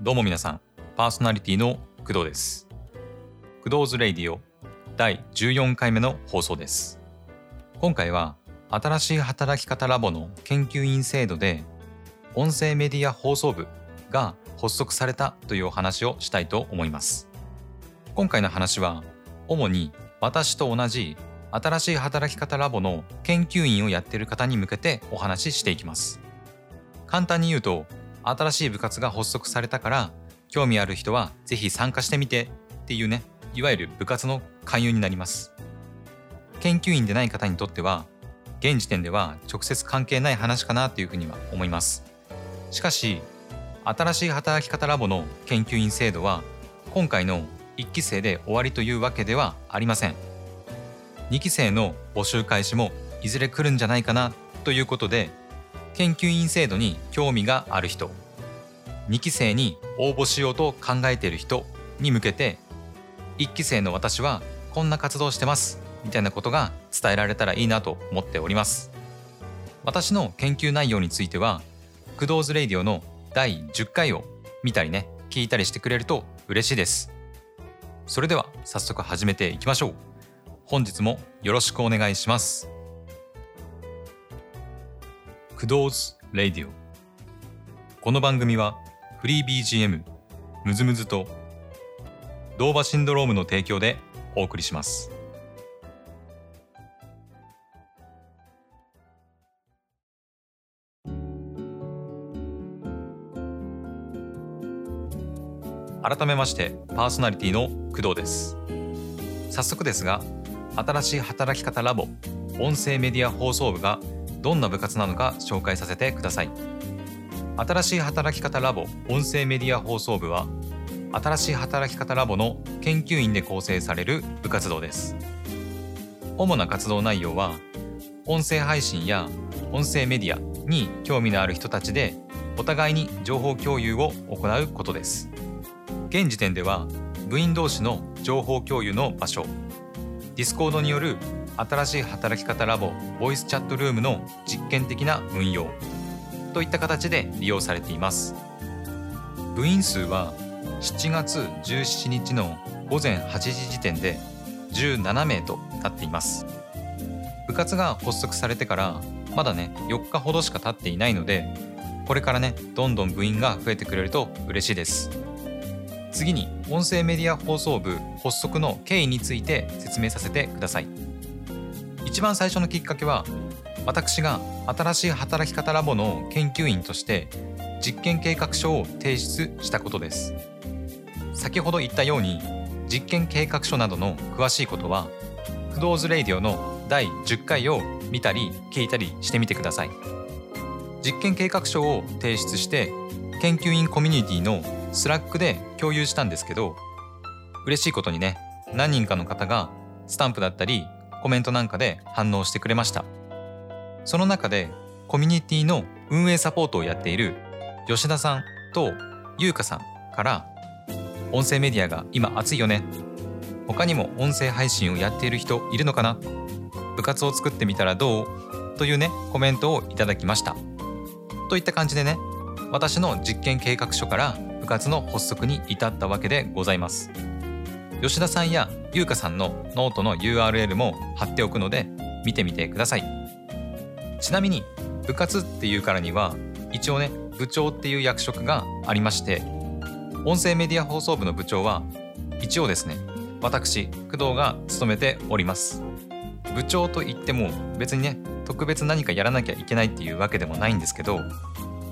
どうも皆さん、パーソナリティの工藤です。クドーズレイディオ第14回目の放送です。今回は新しい働き方ラボの研究員制度で音声メディア放送部が発足されたというお話をしたいと思います。今回の話は主に私と同じ新しい働き方ラボの研究員をやっている方に向けてお話ししていきます。簡単に言うと新しい部活が発足されたから興味ある人はぜひ参加してみてっていうねいわゆる部活の勧誘になります。研究員でない方にとっては現時点では直接関係ない話かなというふうには思います。しかし新しい働き方ラボの研究員制度は今回の1期生で終わりというわけではありません。2期生の募集開始もいずれ来るんじゃないかなということで研究員制度に興味がある人。2期生に応募しようと考えている人に向けて1期生の私はこんな活動してます。みたいなことが伝えられたらいいなと思っております。私の研究内容についてはクドーズレイディオの第10回を見たりね聞いたりしてくれると嬉しいです。それでは早速始めていきましょう。本日もよろしくお願いします。クドーズレディオ。この番組はフリー BGM ムズムズとドーバシンドロームの提供でお送りします。改めましてパーソナリティの工藤です。早速ですが新しい働き方ラボ音声メディア放送部がどんな部活なのか紹介させてください。新しい働き方ラボ音声メディア放送部は新しい働き方ラボの研究員で構成される部活動です。主な活動内容は音声配信や音声メディアに興味のある人たちでお互いに情報共有を行うことです。現時点では部員同士の情報共有の場所 Discord による新しい働き方ラボボイスチャットルームの実験的な運用といった形で利用されています。部員数は7月17日の午前8時時点で17名となっています。部活が発足されてからまだね4日ほどしか経っていないのでこれからねどんどん部員が増えてくれると嬉しいです。次に音声メディア放送部発足の経緯について説明させてください。一番最初のきっかけは私が新しい働き方ラボの研究員として実験計画書を提出したことです。先ほど言ったように実験計画書などの詳しいことはクドーズレイディオの第10回を見たり聞いたりしてみてください。実験計画書を提出して研究員コミュニティの Slack で共有したんですけど嬉しいことにね何人かの方がスタンプだったりコメントなんかで反応してくれました。その中でコミュニティの運営サポートをやっている吉田さんと優香さんから音声メディアが今熱いよね。他にも音声配信をやっている人いるのかな。部活を作ってみたらどう？というねコメントをいただきました。といった感じでね私の実験計画書から部活の発足に至ったわけでございます。吉田さんや優香さんのノートの URL も貼っておくので見てみてください。ちなみに部活っていうからには一応ね部長っていう役職がありまして音声メディア放送部の部長は一応ですね私工藤が務めております。部長といっても別にね特別何かやらなきゃいけないっていうわけでもないんですけど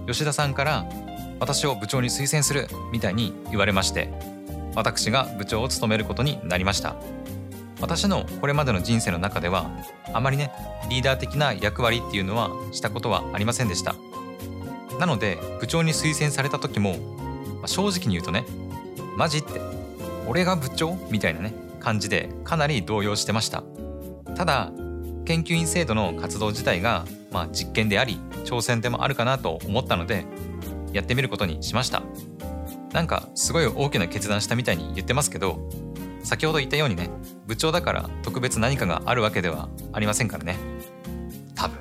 吉田さんから私を部長に推薦するみたいに言われまして私が部長を務めることになりました。私のこれまでの人生の中ではあまりねリーダー的な役割っていうのはしたことはありませんでした。なので部長に推薦された時も、まあ、正直に言うとねマジって俺が部長みたいなね感じでかなり動揺してました。ただ研究員制度の活動自体が、まあ、実験であり挑戦でもあるかなと思ったのでやってみることにしました。なんかすごい大きな決断したみたいに言ってますけど先ほど言ったようにね部長だから特別何かがあるわけではありませんからね。多分。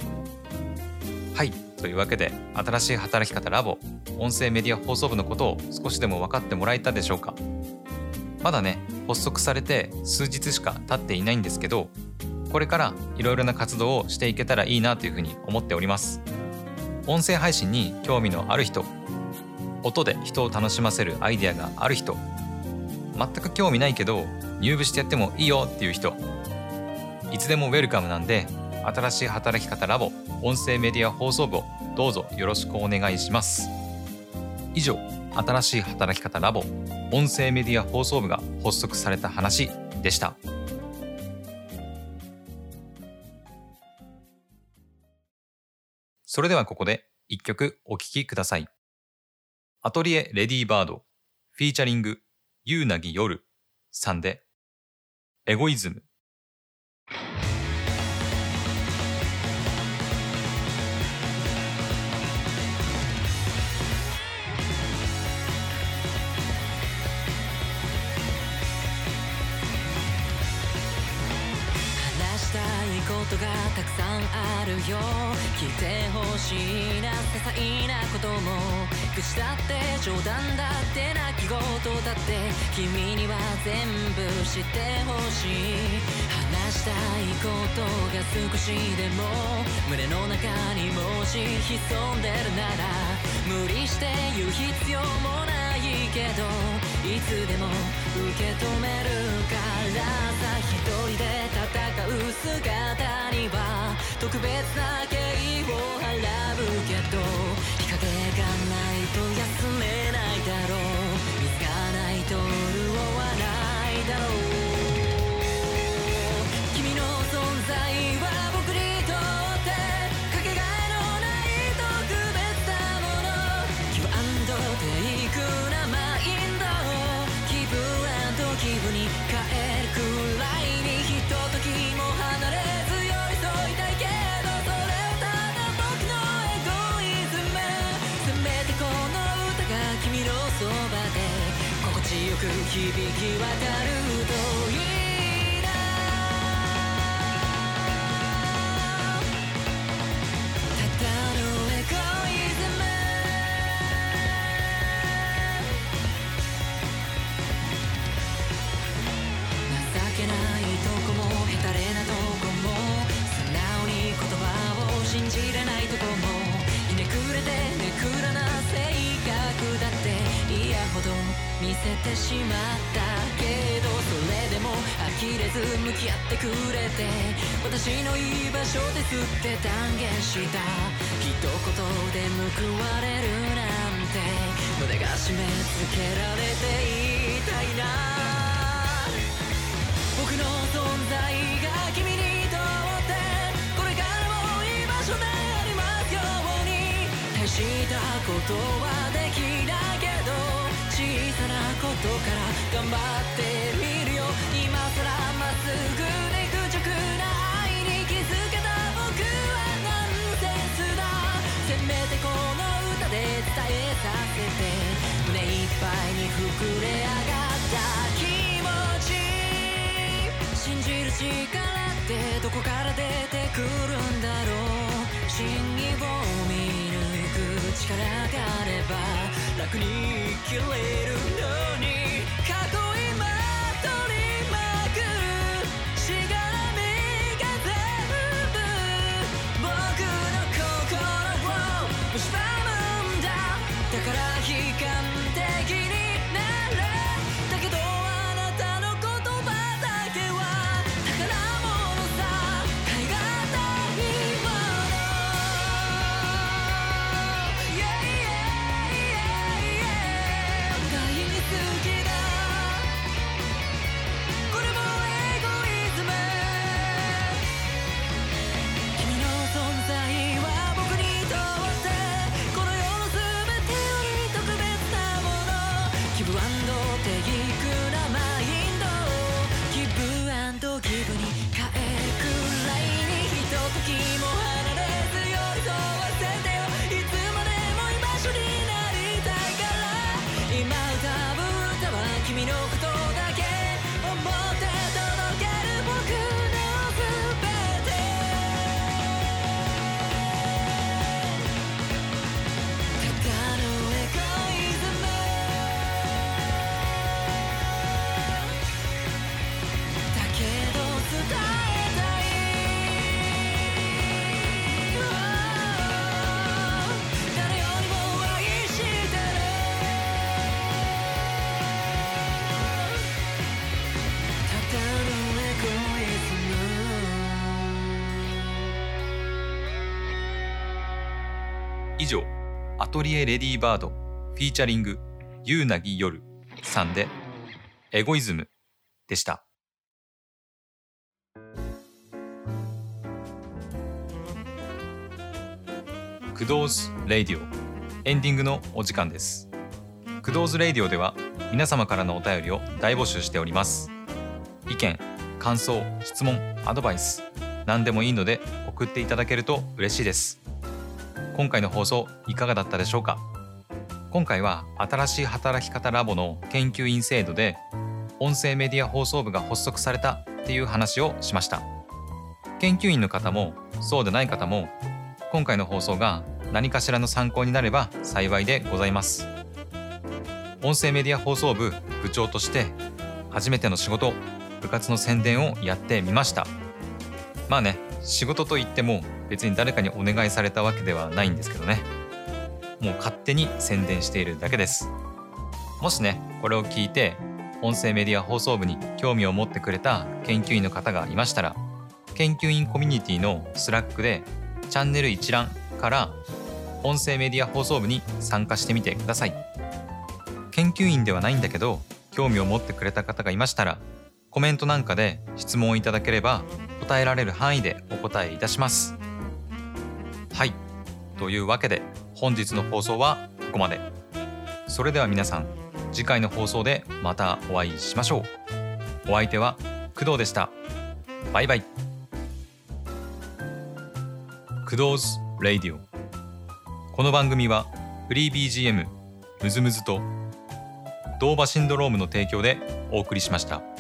はい。というわけで新しい働き方ラボ音声メディア放送部のことを少しでも分かってもらえたでしょうか。まだね発足されて数日しか経っていないんですけどこれからいろいろな活動をしていけたらいいなというふうに思っております。音声配信に興味のある人音で人を楽しませるアイデアがある人。全く興味ないけど入部してやってもいいよっていう人。いつでもウェルカムなんで新しい働き方ラボ音声メディア放送部をどうぞよろしくお願いします。以上新しい働き方ラボ音声メディア放送部が発足された話でした。それではここで一曲お聴きください。アトリエレディーバード。フィーチャリングゆうなぎ夜。さんでエゴイズム。話したいことがたくさんあるよ。聞いてほしいな些細なことも。愚痴だって冗談だって泣き言だって君には全部知ってほしい。話したいことが少しでも胸の中にもし潜んでるなら無理して言う必要もないけどいつでも受け止めるから見せてしまったけどそれでも呆れず向き合ってくれて私の居場所ですって断言した一言で報われるなんて胸が締め付けられていたいな。僕の存在が君にとってこれからも居場所でありますように。大したことはできない。小さなことから頑張ってみるよ。今さらまっすぐに愚直な愛に気づけた僕はナンセンスだ。せめてこの歌で伝えさせて。胸いっぱいに膨れ上がった気持ち。信じる力ってどこから出てくるんだろう。真意を見抜く力があれば楽に生きれるのに囲いまとりまくるしがらみが全部僕の心を蝕むんだ。だからアトリエレディーバードフィーチャリングゆうなぎ夜さんでエゴイズムでした。クドーズレイディオエンディングのお時間です。クドーズレイディオでは皆様からのお便りを大募集しております。意見感想質問アドバイス何でもいいので送っていただけると嬉しいです。今回の放送いかがだったでしょうか？今回は新しい働き方ラボの研究員制度で音声メディア放送部が発足されたっていう話をしました。研究員の方もそうでない方も今回の放送が何かしらの参考になれば幸いでございます。音声メディア放送部部長として初めての仕事部活の宣伝をやってみました。まあね仕事といっても別に誰かにお願いされたわけではないんですけどね。もう勝手に宣伝しているだけです。もしねこれを聞いて音声メディア放送部に興味を持ってくれた研究員の方がいましたら研究員コミュニティの Slack でチャンネル一覧から音声メディア放送部に参加してみてください。研究員ではないんだけど興味を持ってくれた方がいましたらコメントなんかで質問をいただければ答えられる範囲でお答えいたします。はい。というわけで本日の放送はここまで。それでは皆さん次回の放送でまたお会いしましょう。お相手は工藤でした。バイバイ。クドーズレイディオ。この番組はフリー BGM ムズムズとドーバシンドロームの提供でお送りしました。